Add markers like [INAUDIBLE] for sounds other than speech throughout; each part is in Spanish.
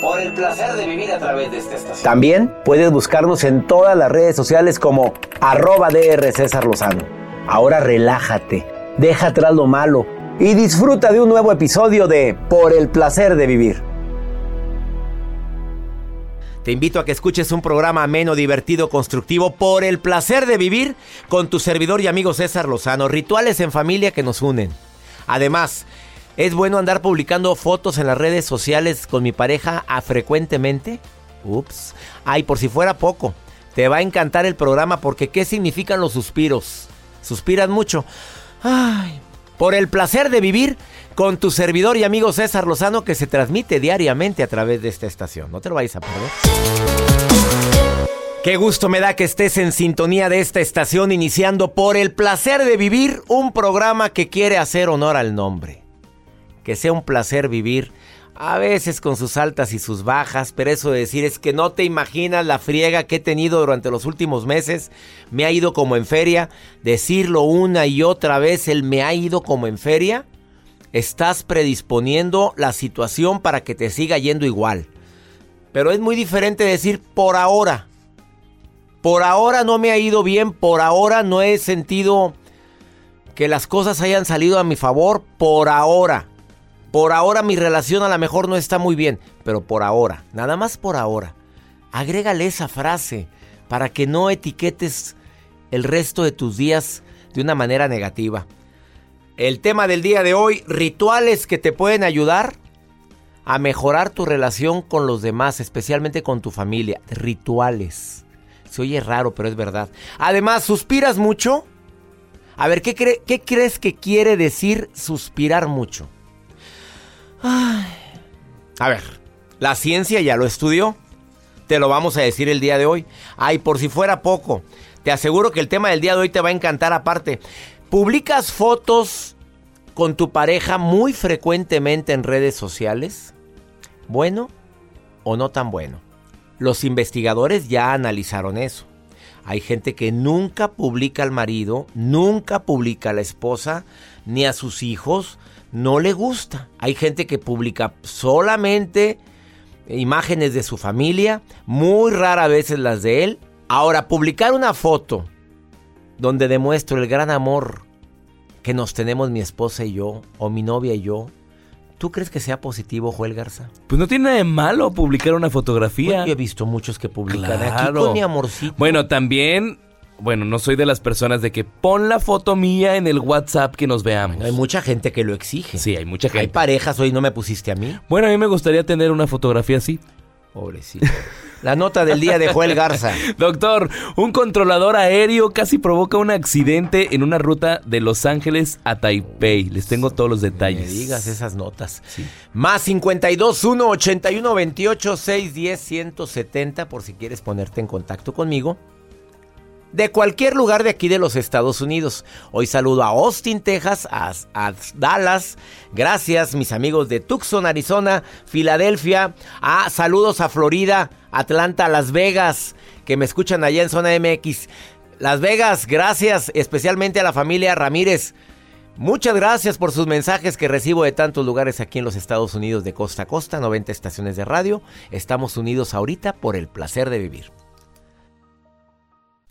Por el placer de vivir a través de esta estación. También puedes buscarnos en todas las redes sociales como arroba DR César Lozano. Ahora relájate, deja atrás lo malo y disfruta de un nuevo episodio de Por el placer de vivir. Te invito a que escuches un programa ameno, divertido, constructivo por el placer de vivir con tu servidor y amigo César Lozano. Rituales en familia que nos unen. Además, es bueno andar publicando fotos en las redes sociales con mi pareja a frecuentemente. Ups. Ay, por si fuera poco. Te va a encantar el programa porque ¿qué significan los suspiros? ¿Suspiran mucho? Ay, por el placer de vivir con tu servidor y amigo César Lozano que se transmite diariamente a través de esta estación. No te lo vayas a perder. Qué gusto me da que estés en sintonía de esta estación iniciando por el placer de vivir un programa que quiere hacer honor al nombre. Que sea un placer vivir a veces con sus altas y sus bajas, pero eso de decir es que no te imaginas la friega que he tenido durante los últimos meses. Me ha ido como en feria. Decirlo una y otra vez, el me ha ido como en feria. Estás predisponiendo la situación para que te siga yendo igual. Pero es muy diferente decir por ahora. Por ahora no me ha ido bien, por ahora no he sentido que las cosas hayan salido a mi favor, por ahora. Por ahora mi relación a lo mejor no está muy bien, pero por ahora, nada más por ahora. Agrégale esa frase para que no etiquetes el resto de tus días de una manera negativa. El tema del día de hoy, rituales que te pueden ayudar a mejorar tu relación con los demás, especialmente con tu familia. Rituales. Se oye raro, pero es verdad. Además, ¿suspiras mucho? A ver, ¿qué, ¿qué crees que quiere decir suspirar mucho? A ver, la ciencia ya lo estudió. Te lo vamos a decir el día de hoy. Ay, por si fuera poco, te aseguro que el tema del día de hoy te va a encantar aparte. ¿Publicas fotos con tu pareja muy frecuentemente en redes sociales? ¿Bueno o no tan bueno? Los investigadores ya analizaron eso. Hay gente que nunca publica al marido, nunca publica a la esposa, ni a sus hijos, no le gusta. Hay gente que publica solamente imágenes de su familia, muy rara veces las de él. Ahora, publicar una foto donde demuestro el gran amor que nos tenemos mi esposa y yo, o mi novia y yo, ¿Tú crees que sea positivo, Joel Garza? Pues no tiene nada de malo publicar una fotografía. yo he visto muchos que publican aquí con mi amorcito. Bueno, también bueno, no soy de las personas de que pon la foto mía en el WhatsApp que nos veamos. Hay mucha gente que lo exige. Sí, hay mucha gente. Hay parejas, hoy no me pusiste a mí. Bueno, a mí me gustaría tener una fotografía así. Pobrecito. La nota del día de Joel Garza. [LAUGHS] Doctor, un controlador aéreo casi provoca un accidente en una ruta de Los Ángeles a Taipei. Les tengo todos los detalles. Me digas esas notas. Sí. Más 52 1 81 28 610 170 por si quieres ponerte en contacto conmigo de cualquier lugar de aquí de los Estados Unidos. Hoy saludo a Austin, Texas, a, Dallas. Gracias, mis amigos de Tucson, Arizona, Filadelfia. A saludos a Florida, Atlanta, Las Vegas, que me escuchan allá en zona MX. Las Vegas, gracias especialmente a la familia Ramírez. Muchas gracias por sus mensajes que recibo de tantos lugares aquí en los Estados Unidos de costa a costa, 90 estaciones de radio. Estamos unidos ahorita por el placer de vivir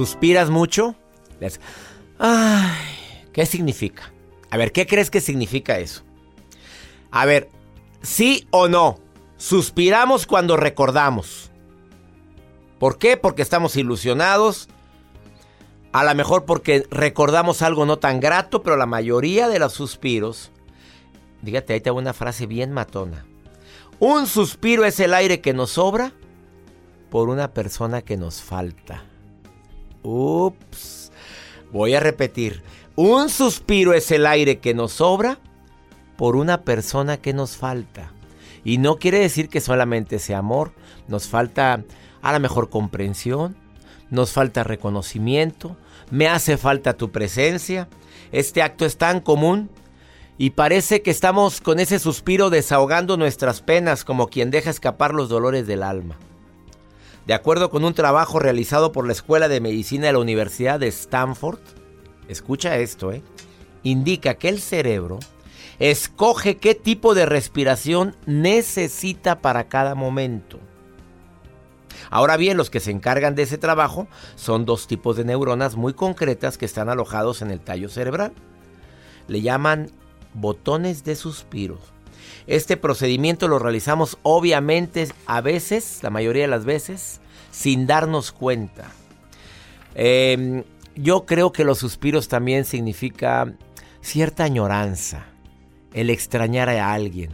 ¿Suspiras mucho? Ay, ¿qué significa? A ver, ¿qué crees que significa eso? A ver, ¿sí o no? Suspiramos cuando recordamos. ¿Por qué? Porque estamos ilusionados. A lo mejor porque recordamos algo no tan grato, pero la mayoría de los suspiros. Dígate, ahí te hago una frase bien matona. Un suspiro es el aire que nos sobra por una persona que nos falta. Ups. Voy a repetir. Un suspiro es el aire que nos sobra por una persona que nos falta. Y no quiere decir que solamente sea amor. Nos falta a la mejor comprensión. Nos falta reconocimiento. Me hace falta tu presencia. Este acto es tan común. Y parece que estamos con ese suspiro desahogando nuestras penas como quien deja escapar los dolores del alma. De acuerdo con un trabajo realizado por la Escuela de Medicina de la Universidad de Stanford, escucha esto, ¿eh? indica que el cerebro escoge qué tipo de respiración necesita para cada momento. Ahora bien, los que se encargan de ese trabajo son dos tipos de neuronas muy concretas que están alojados en el tallo cerebral. Le llaman botones de suspiro. Este procedimiento lo realizamos obviamente a veces, la mayoría de las veces, sin darnos cuenta. Eh, yo creo que los suspiros también significa cierta añoranza, el extrañar a alguien.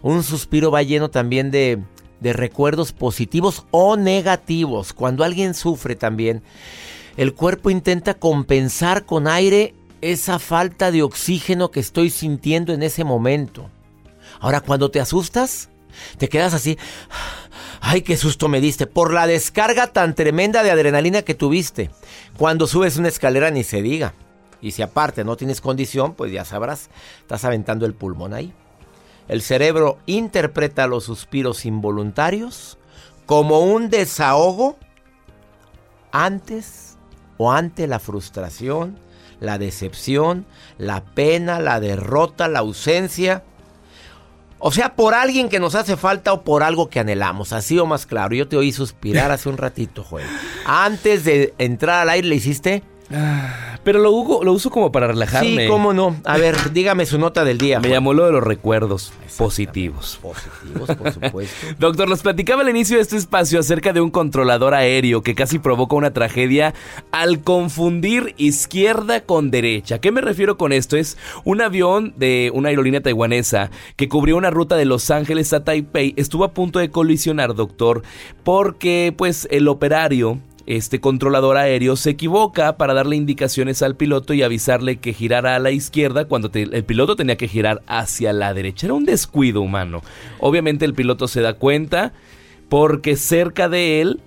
Un suspiro va lleno también de recuerdos positivos o negativos. Cuando alguien sufre también, el cuerpo intenta compensar con aire esa falta de oxígeno que estoy sintiendo en ese momento. Ahora, cuando te asustas, te quedas así. Ay, qué susto me diste. Por la descarga tan tremenda de adrenalina que tuviste. Cuando subes una escalera ni se diga. Y si aparte no tienes condición, pues ya sabrás, estás aventando el pulmón ahí. El cerebro interpreta los suspiros involuntarios como un desahogo antes o ante la frustración, la decepción, la pena, la derrota, la ausencia. O sea, por alguien que nos hace falta o por algo que anhelamos. Así o más claro. Yo te oí suspirar [LAUGHS] hace un ratito, Joel. Antes de entrar al aire le hiciste... Pero lo, hugo- lo uso como para relajarme. Sí, cómo no. A ver, [LAUGHS] dígame su nota del día. Me llamó lo de los recuerdos positivos. Positivos, por supuesto. [LAUGHS] Doctor, nos platicaba al inicio de este espacio acerca de un controlador aéreo que casi provoca una tragedia al confundir izquierda con derecha. ¿A qué me refiero con esto? Es un avión de una aerolínea taiwanesa que cubrió una ruta de Los Ángeles a Taipei. Estuvo a punto de colisionar, doctor, porque pues el operario este controlador aéreo se equivoca para darle indicaciones al piloto y avisarle que girara a la izquierda cuando te- el piloto tenía que girar hacia la derecha. Era un descuido humano. Obviamente el piloto se da cuenta porque cerca de él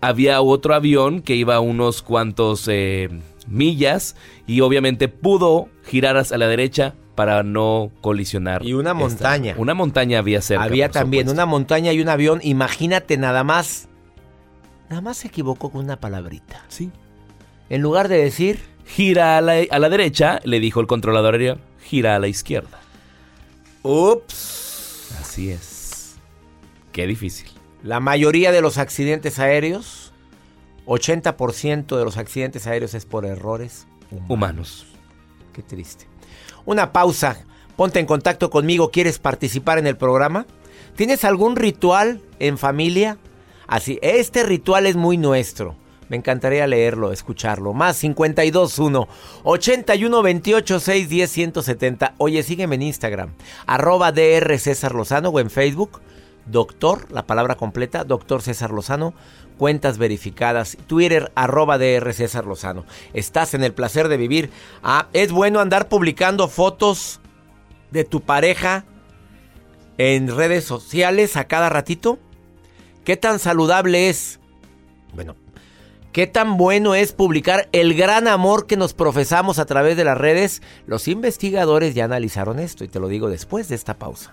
había otro avión que iba a unos cuantos eh, millas y obviamente pudo girar hacia la derecha para no colisionar. Y una esta- montaña. Una montaña había cerca. Había también supuesto. una montaña y un avión. Imagínate nada más. Nada más se equivocó con una palabrita. Sí. En lugar de decir, Gira a la, a la derecha, le dijo el controlador aéreo, gira a la izquierda. ups. Así es. Qué difícil. La mayoría de los accidentes aéreos, 80% de los accidentes aéreos es por errores humanos. Humanos. Qué triste. Una pausa. Ponte en contacto conmigo. ¿Quieres participar en el programa? ¿Tienes algún ritual en familia? Así, este ritual es muy nuestro. Me encantaría leerlo, escucharlo. Más 521 81 28 610 170. Oye, sígueme en Instagram. Arroba DR César Lozano o en Facebook. Doctor, la palabra completa, Doctor César Lozano. Cuentas verificadas. Twitter, arroba DR César Lozano. Estás en el placer de vivir. Ah, es bueno andar publicando fotos de tu pareja en redes sociales a cada ratito. ¿Qué tan saludable es? Bueno, ¿qué tan bueno es publicar el gran amor que nos profesamos a través de las redes? Los investigadores ya analizaron esto y te lo digo después de esta pausa.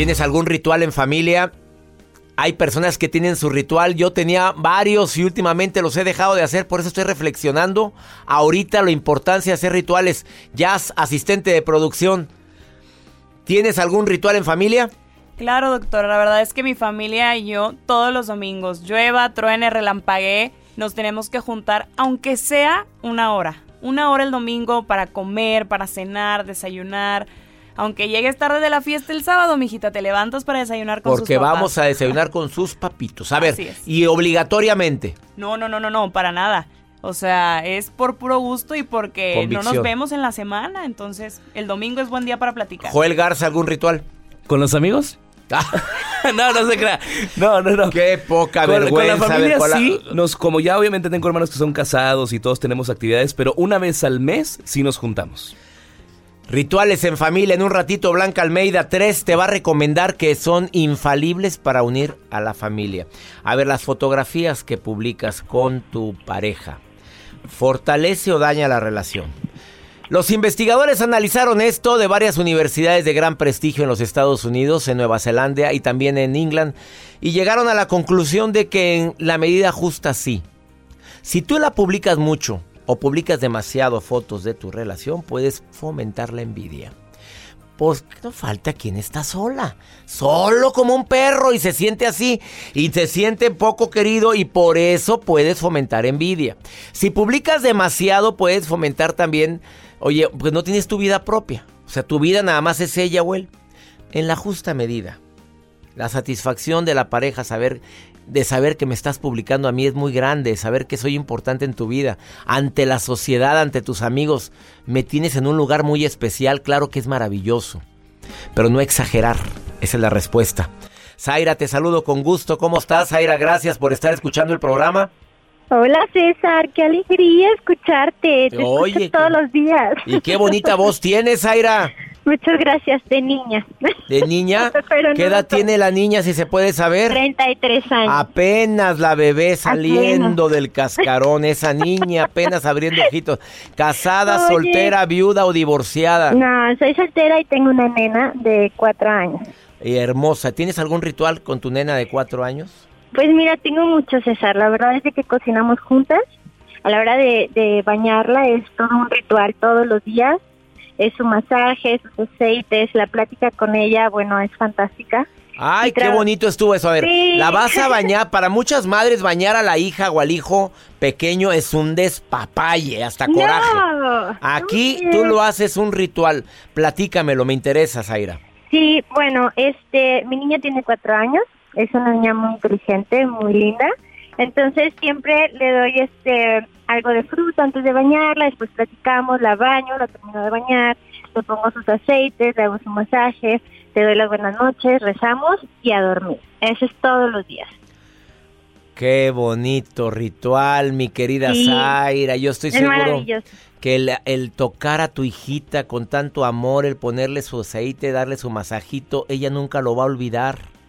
¿Tienes algún ritual en familia? Hay personas que tienen su ritual. Yo tenía varios y últimamente los he dejado de hacer. Por eso estoy reflexionando ahorita la importancia de hacer rituales. Jazz, asistente de producción. ¿Tienes algún ritual en familia? Claro, doctora. La verdad es que mi familia y yo todos los domingos, llueva, truene, relampaguee, nos tenemos que juntar, aunque sea una hora. Una hora el domingo para comer, para cenar, desayunar. Aunque llegues tarde de la fiesta el sábado, mijita, te levantas para desayunar con Porque sus papás. vamos a desayunar con sus papitos. A ver, Así es. y obligatoriamente. No, no, no, no, no, para nada. O sea, es por puro gusto y porque no nos vemos en la semana. Entonces, el domingo es buen día para platicar. Joel Garza, ¿algún ritual? ¿Con los amigos? [LAUGHS] [LAUGHS] no, no se crea. No, no, no. Qué poca Con, con vergüenza. la a familia ver, con la- sí, nos, como ya obviamente tengo hermanos que son casados y todos tenemos actividades, pero una vez al mes sí nos juntamos. Rituales en familia. En un ratito, Blanca Almeida 3 te va a recomendar que son infalibles para unir a la familia. A ver, las fotografías que publicas con tu pareja. ¿Fortalece o daña la relación? Los investigadores analizaron esto de varias universidades de gran prestigio en los Estados Unidos, en Nueva Zelanda y también en England, y llegaron a la conclusión de que en la medida justa sí. Si tú la publicas mucho o publicas demasiado fotos de tu relación, puedes fomentar la envidia. Pues no falta quien está sola, solo como un perro y se siente así y se siente poco querido y por eso puedes fomentar envidia. Si publicas demasiado puedes fomentar también Oye, pues no tienes tu vida propia. O sea, tu vida nada más es ella o él. En la justa medida. La satisfacción de la pareja, saber de saber que me estás publicando a mí es muy grande, saber que soy importante en tu vida, ante la sociedad, ante tus amigos, me tienes en un lugar muy especial, claro que es maravilloso, pero no exagerar, esa es la respuesta. Zaira, te saludo con gusto, ¿cómo estás? Zaira, gracias por estar escuchando el programa. Hola César, qué alegría escucharte. Te Oye, escucho todos los días. Y qué bonita voz tienes, Zaira. Muchas gracias, de niña. ¿De niña? [LAUGHS] Pero ¿Qué no, edad tiene la niña, si se puede saber? 33 años. Apenas la bebé saliendo del cascarón, esa niña apenas abriendo ojitos. ¿Casada, Oye. soltera, viuda o divorciada? No, soy soltera y tengo una nena de cuatro años. Y hermosa. ¿Tienes algún ritual con tu nena de cuatro años? Pues mira, tengo mucho, César. La verdad es de que cocinamos juntas. A la hora de, de bañarla es todo un ritual todos los días. Es su masaje, sus aceites, la plática con ella, bueno, es fantástica. Ay, qué bonito estuvo eso. A ver, Sí. la vas a [LAUGHS] bañar. Para muchas madres, bañar a la hija o al hijo pequeño es un despapalle, hasta coraje. No, Aquí no tú lo haces un ritual. Platícamelo, me interesa, Zaira. Sí, bueno, este, mi niña tiene cuatro años, es una niña muy inteligente, muy linda. Entonces siempre le doy este algo de fruta antes de bañarla, después platicamos, la baño, la termino de bañar, le pongo sus aceites, le hago su masaje, le doy las buenas noches, rezamos y a dormir. Eso es todos los días. Qué bonito ritual, mi querida Sí. Zaira. Yo estoy Es seguro que el, el tocar a tu hijita con tanto amor, el ponerle su aceite, darle su masajito, ella nunca lo va a olvidar.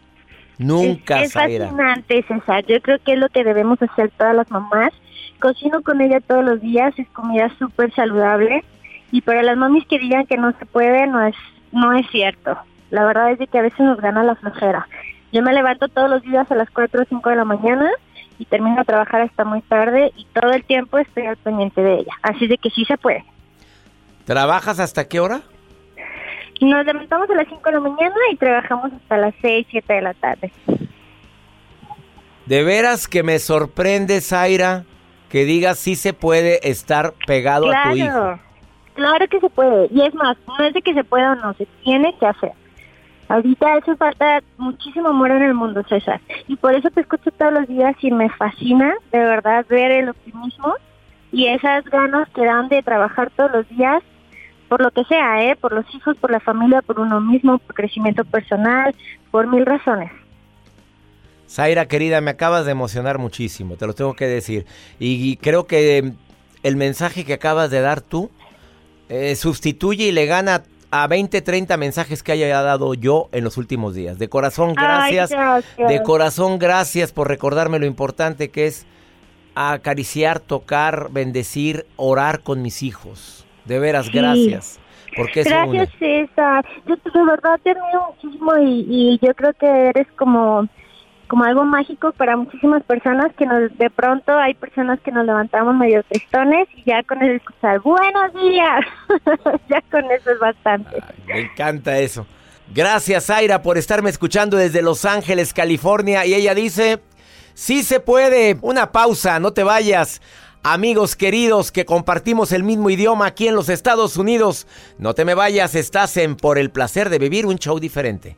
Nunca, es, es fascinante, César. Yo creo que es lo que debemos hacer todas las mamás. Cocino con ella todos los días, es comida súper saludable. Y para las mamis que digan que no se puede, no es, no es cierto. La verdad es de que a veces nos gana la flojera. Yo me levanto todos los días a las 4 o 5 de la mañana y termino de trabajar hasta muy tarde y todo el tiempo estoy al pendiente de ella. Así de que sí se puede. ¿Trabajas hasta qué hora? Nos levantamos a las 5 de la mañana y trabajamos hasta las 6, 7 de la tarde. De veras que me sorprende, Zaira, que digas si se puede estar pegado a tu hijo. Claro, claro que se puede. Y es más, no es de que se pueda o no, se tiene que hacer. Ahorita hace falta muchísimo amor en el mundo, César. Y por eso te escucho todos los días y me fascina, de verdad, ver el optimismo y esas ganas que dan de trabajar todos los días por lo que sea, ¿eh? Por los hijos, por la familia, por uno mismo, por crecimiento personal, por mil razones. Zaira, querida, me acabas de emocionar muchísimo, te lo tengo que decir. Y, y creo que eh, el mensaje que acabas de dar tú eh, sustituye y le gana a 20, 30 mensajes que haya dado yo en los últimos días. De corazón, Ay, gracias. De corazón, gracias por recordarme lo importante que es acariciar, tocar, bendecir, orar con mis hijos. De veras, Sí. gracias. Porque Gracias. César. Yo te- de verdad te admiro muchísimo y, y yo creo que eres como, como algo mágico para muchísimas personas que nos, de pronto hay personas que nos levantamos medio tristones y ya con el escuchar buenos días, [LAUGHS] ya con eso es bastante. Me encanta eso. Gracias, Zaira, por estarme escuchando desde Los Ángeles, California. Y ella dice, sí se puede. Una pausa, no te vayas. Amigos queridos que compartimos el mismo idioma aquí en los Estados Unidos, no te me vayas, estás en Por el Placer de Vivir un show diferente.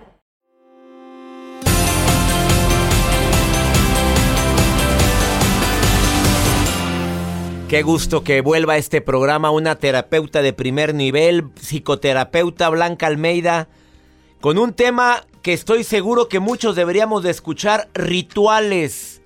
Qué gusto que vuelva a este programa una terapeuta de primer nivel, psicoterapeuta Blanca Almeida, con un tema que estoy seguro que muchos deberíamos de escuchar, rituales.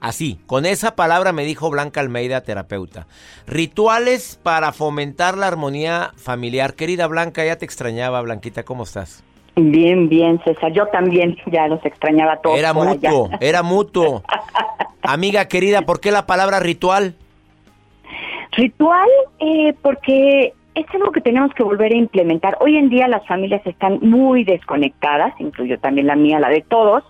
Así, con esa palabra me dijo Blanca Almeida, terapeuta. Rituales para fomentar la armonía familiar. Querida Blanca, ya te extrañaba, Blanquita, ¿cómo estás? Bien, bien, César. Yo también ya los extrañaba todos. Era mutuo, era mutuo. [LAUGHS] Amiga querida, ¿por qué la palabra ritual? Ritual, eh, porque es algo que tenemos que volver a implementar. Hoy en día las familias están muy desconectadas, incluyo también la mía, la de todos,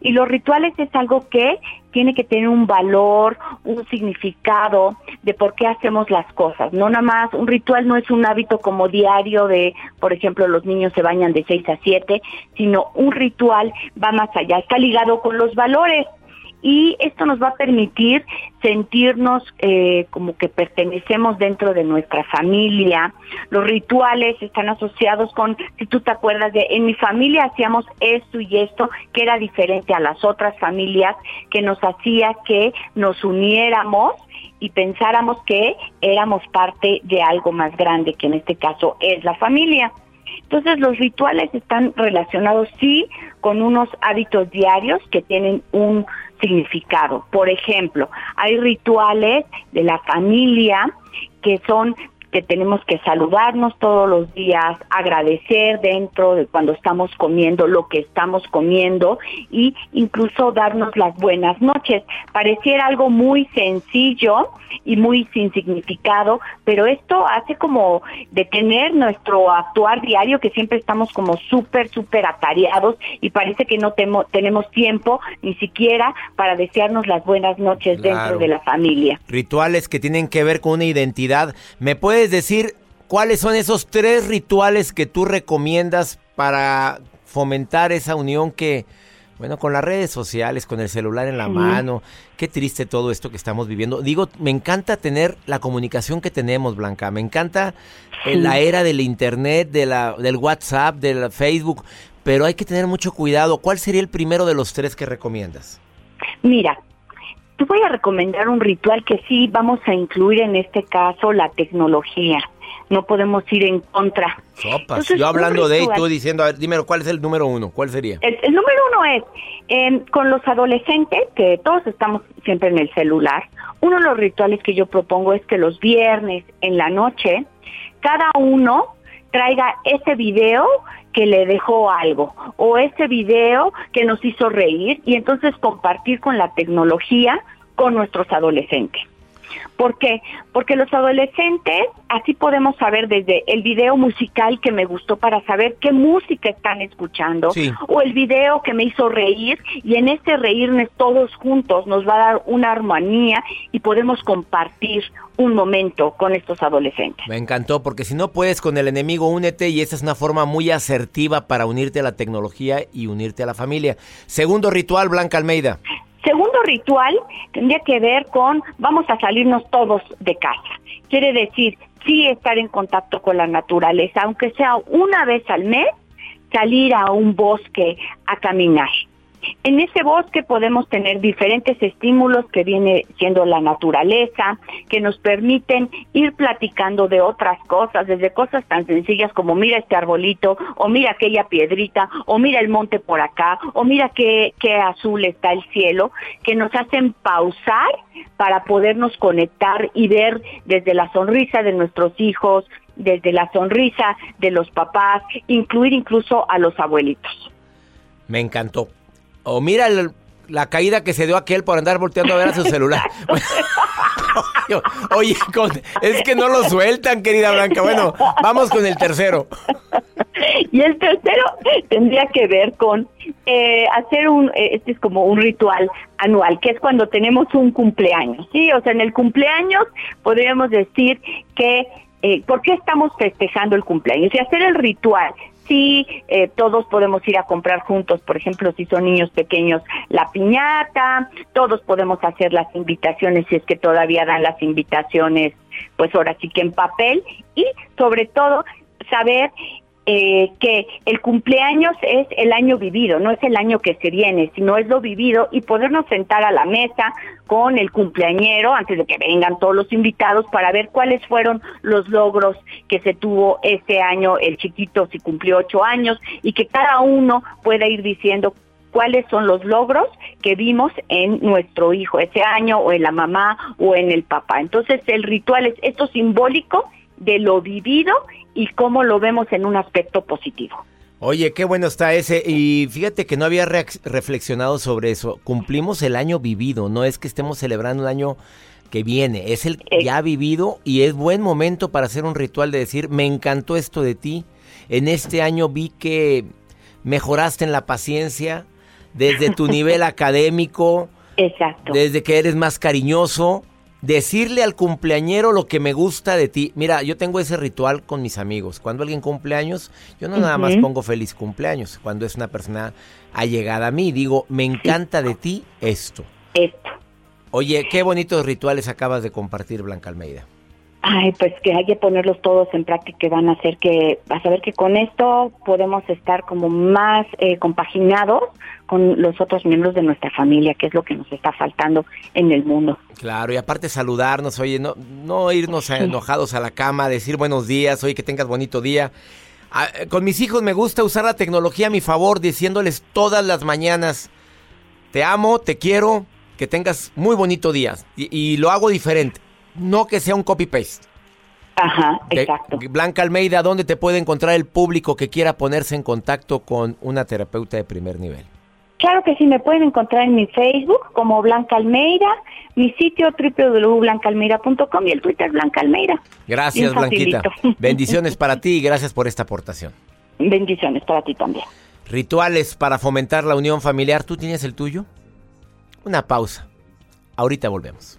y los rituales es algo que tiene que tener un valor, un significado de por qué hacemos las cosas. No nada más, un ritual no es un hábito como diario de, por ejemplo, los niños se bañan de 6 a 7, sino un ritual va más allá, está ligado con los valores y esto nos va a permitir sentirnos eh, como que pertenecemos dentro de nuestra familia. Los rituales están asociados con, si tú te acuerdas de, en mi familia hacíamos esto y esto, que era diferente a las otras familias, que nos hacía que nos uniéramos y pensáramos que éramos parte de algo más grande, que en este caso es la familia. Entonces los rituales están relacionados sí con unos hábitos diarios que tienen un significado. Por ejemplo, hay rituales de la familia que son que tenemos que saludarnos todos los días, agradecer dentro de cuando estamos comiendo lo que estamos comiendo y incluso darnos las buenas noches. Pareciera algo muy sencillo y muy sin significado, pero esto hace como detener nuestro actuar diario que siempre estamos como súper, súper atareados y parece que no tenemos tiempo ni siquiera para desearnos las buenas noches dentro de la familia. Rituales que tienen que ver con una identidad. ¿Me puedes decir cuáles son esos tres rituales que tú recomiendas para fomentar esa unión que, bueno, con las redes sociales, con el celular en la mano, qué triste todo esto que estamos viviendo. Digo, me encanta tener la comunicación que tenemos, Blanca, me encanta eh, la era del internet, de la, del WhatsApp, del Facebook, pero hay que tener mucho cuidado. ¿Cuál sería el primero de los tres que recomiendas? Mira, te voy a recomendar un ritual que sí vamos a incluir en este caso la tecnología. No podemos ir en contra. Sopas. Yo hablando de y tú diciendo, a ver, dime, ¿cuál es el número uno? ¿Cuál sería? El, número uno es, em, con los adolescentes, que todos estamos siempre en el celular, uno de los rituales que yo propongo es que los viernes en la noche, cada uno traiga ese video que le dejó algo o ese video que nos hizo reír y entonces compartir con la tecnología con nuestros adolescentes. ¿Por qué? Porque los adolescentes, así podemos saber desde el video musical que me gustó para saber qué música están escuchando, o el video que me hizo reír, y en este reírnos todos juntos nos va a dar una armonía y podemos compartir un momento con estos adolescentes. Me encantó, porque si no puedes con el enemigo, únete, y esa es una forma muy asertiva para unirte a la tecnología y unirte a la familia. Segundo ritual, Blanca Almeida. Segundo ritual tendría que ver con vamos a salirnos todos de casa. Quiere decir, sí estar en contacto con la naturaleza, aunque sea una vez al mes, salir a un bosque a caminar. En ese bosque podemos tener diferentes estímulos que viene siendo la naturaleza, que nos permiten ir platicando de otras cosas, desde cosas tan sencillas como mira este arbolito, o mira aquella piedrita, o mira el monte por acá, o mira qué, qué azul está el cielo, que nos hacen pausar para podernos conectar y ver desde la sonrisa de nuestros hijos, desde la sonrisa de los papás, incluir incluso a los abuelitos. Me encantó. O mira la caída que se dio aquel por andar volteando a ver a su celular. [LAUGHS] Oye, es que no lo sueltan, querida Blanca. Bueno, vamos con el tercero. Y el tercero tendría que ver con eh, hacer un, eh, este es como un ritual anual, que es cuando tenemos un cumpleaños, ¿sí? O sea, en el cumpleaños podríamos decir que, eh, ¿por qué estamos festejando el cumpleaños? Y hacer el ritual sí, eh, todos podemos ir a comprar juntos, por ejemplo, si son niños pequeños, la piñata, todos podemos hacer las invitaciones si es que todavía dan las invitaciones, pues ahora sí que en papel. Y sobre todo saber eh, que el cumpleaños es el año vivido, no es el año que se viene, sino es lo vivido y podernos sentar a la mesa con el cumpleañero antes de que vengan todos los invitados para ver cuáles fueron los logros que se tuvo este año, el chiquito si cumplió ocho años y que cada uno pueda ir diciendo cuáles son los logros que vimos en nuestro hijo ese año o en la mamá o en el papá. Entonces el ritual es esto simbólico de lo vivido y cómo lo vemos en un aspecto positivo. Oye, qué bueno está ese. Y fíjate que no había reflexionado sobre eso. Cumplimos el año vivido, no es que estemos celebrando un año que viene, es el eh. ya vivido y es buen momento para hacer un ritual de decir, me encantó esto de ti. En este año vi que mejoraste en la paciencia, desde tu [LAUGHS] nivel académico, Exacto. desde que eres más cariñoso decirle al cumpleañero lo que me gusta de ti. Mira, yo tengo ese ritual con mis amigos. Cuando alguien cumpleaños, yo no nada más pongo feliz cumpleaños. Cuando es una persona allegada a mí, digo, me encanta de ti esto. Esto. Oye, qué bonitos rituales acabas de compartir, Blanca Almeida. Ay, pues que hay que ponerlos todos en práctica y van a hacer que, vas a ver que con esto podemos estar como más eh, compaginados con los otros miembros de nuestra familia, que es lo que nos está faltando en el mundo. Claro, y aparte saludarnos, oye, no, no irnos enojados a la cama, decir buenos días, oye, que tengas bonito día. Ah, eh, con mis hijos me gusta usar la tecnología a mi favor, diciéndoles todas las mañanas, te amo, te quiero, que tengas muy bonito día. y lo hago diferente no que sea un copy-paste. Ajá, exacto. Blanca Almeida, ¿dónde te puede encontrar el público que quiera ponerse en contacto con una terapeuta de primer nivel? Claro que sí, me pueden encontrar en mi Facebook como Blanca Almeida, mi sitio www.blancaalmeida.com y el Twitter Blanca Almeida. Gracias, Blanquita. [LAUGHS] Bendiciones para ti y gracias por esta aportación. Bendiciones para ti también. Rituales para fomentar la unión familiar. ¿Tú tienes el tuyo? Una pausa. Ahorita volvemos.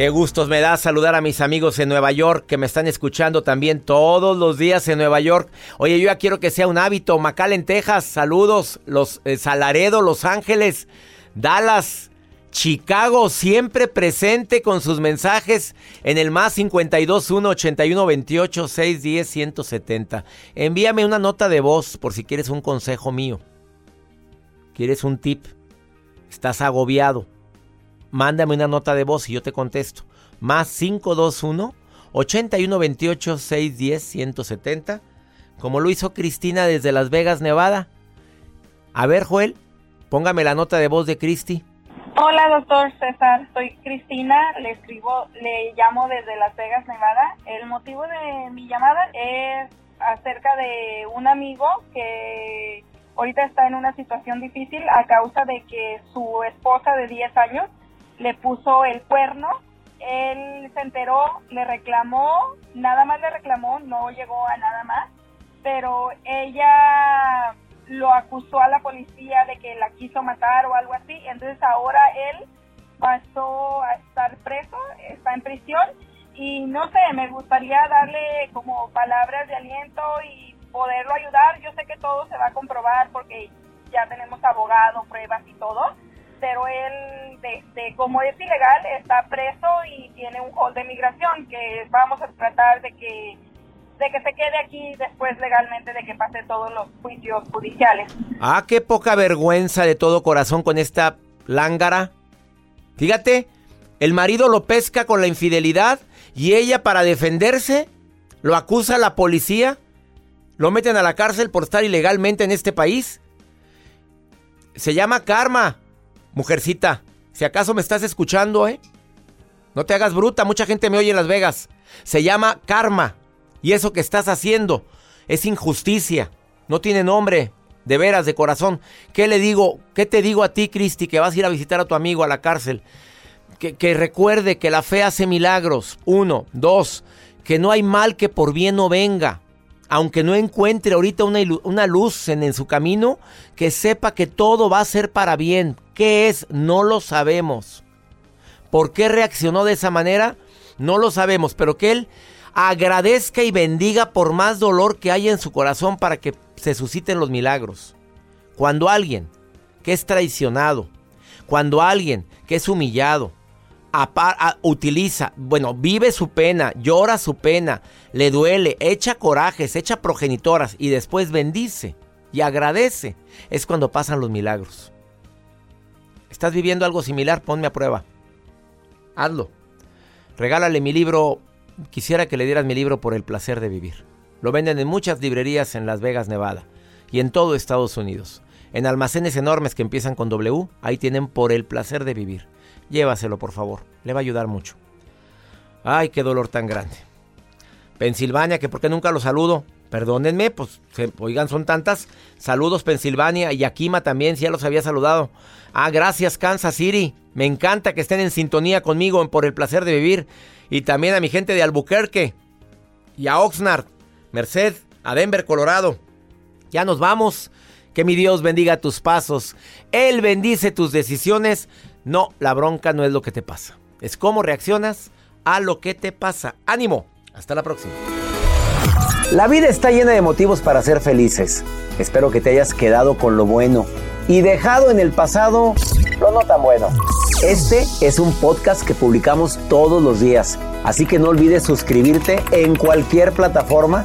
Qué gustos me da saludar a mis amigos en Nueva York que me están escuchando también todos los días en Nueva York. Oye, yo ya quiero que sea un hábito. McAllen, Texas, saludos. Los eh, Salaredo, Los Ángeles, Dallas, Chicago, siempre presente con sus mensajes en el más 521 81 28 610 170. Envíame una nota de voz por si quieres un consejo mío. ¿Quieres un tip? Estás agobiado mándame una nota de voz y yo te contesto. Más 521 8128 610 170, como lo hizo Cristina desde Las Vegas, Nevada. A ver, Joel, póngame la nota de voz de Cristi. Hola, doctor César. Soy Cristina. Le escribo, le llamo desde Las Vegas, Nevada. El motivo de mi llamada es acerca de un amigo que ahorita está en una situación difícil a causa de que su esposa de 10 años le puso el cuerno, él se enteró, le reclamó, nada más le reclamó, no llegó a nada más, pero ella lo acusó a la policía de que la quiso matar o algo así, entonces ahora él pasó a estar preso, está en prisión y no sé, me gustaría darle como palabras de aliento y poderlo ayudar. Yo sé que todo se va a comprobar porque ya tenemos abogado, pruebas y todo, pero él, de, como es ilegal, está preso y tiene un hold de migración que vamos a tratar de que de que se quede aquí después legalmente de que pase todos los juicios judiciales. Ah, qué poca vergüenza de todo corazón con esta lángara. Fíjate, el marido lo pesca con la infidelidad y ella para defenderse lo acusa a la policía, lo meten a la cárcel por estar ilegalmente en este país. Se llama karma. Mujercita, si acaso me estás escuchando, ¿eh? No te hagas bruta, mucha gente me oye en Las Vegas. Se llama karma. Y eso que estás haciendo es injusticia. No tiene nombre, de veras, de corazón. ¿Qué le digo? ¿Qué te digo a ti, Cristi, que vas a ir a visitar a tu amigo a la cárcel? Que, que recuerde que la fe hace milagros. Uno. Dos. Que no hay mal que por bien no venga aunque no encuentre ahorita una, luz en, en, su camino, que sepa que todo va a ser para bien. ¿Qué es? No lo sabemos. ¿Por qué reaccionó de esa manera? No lo sabemos, pero que él agradezca y bendiga por más dolor que haya en su corazón para que se susciten los milagros. Cuando alguien que es traicionado, cuando alguien que es humillado, utiliza, bueno, vive su pena, llora su pena, le duele, echa corajes, echa progenitoras y después bendice y agradece, es cuando pasan los milagros. ¿Estás viviendo algo similar? Ponme a prueba. Hazlo. Regálale mi libro. Quisiera que le dieras mi libro por el placer de vivir. Lo venden en muchas librerías en Las Vegas, Nevada y en todo Estados Unidos. En almacenes enormes que empiezan con W, ahí tienen por el placer de vivir. Llévaselo, por favor. Le va a ayudar mucho. Ay, qué dolor tan grande. Pensilvania, que por qué nunca lo saludo. Perdónenme, pues, oigan, son tantas. Saludos, Pensilvania. Y Yakima también, si ya los había saludado. Ah, gracias, Kansas City. Me encanta que estén en sintonía conmigo por el placer de vivir. Y también a mi gente de Albuquerque. Y a Oxnard, Merced, a Denver, Colorado. Ya nos vamos. Que mi Dios bendiga tus pasos. Él bendice tus decisiones. No, la bronca no es lo que te pasa. Es cómo reaccionas a lo que te pasa. Ánimo. Hasta la próxima. La vida está llena de motivos para ser felices. Espero que te hayas quedado con lo bueno y dejado en el pasado lo no tan bueno. Este es un podcast que publicamos todos los días, así que no olvides suscribirte en cualquier plataforma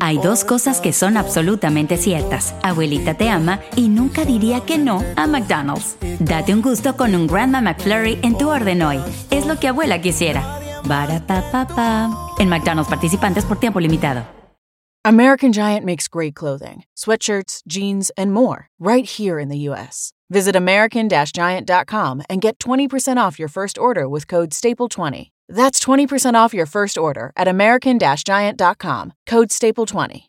Hay dos cosas que son absolutamente ciertas. Abuelita te ama y nunca diría que no a McDonald's. Date un gusto con un Grandma McFlurry en tu orden hoy. Es lo que abuela quisiera. En McDonald's participantes por tiempo limitado. American Giant makes great clothing, sweatshirts, jeans, and more right here in the U.S. Visit American-Giant.com and get 20% off your first order with code STAPLE20. That's 20% off your first order at American-Giant.com, code STAPLE20.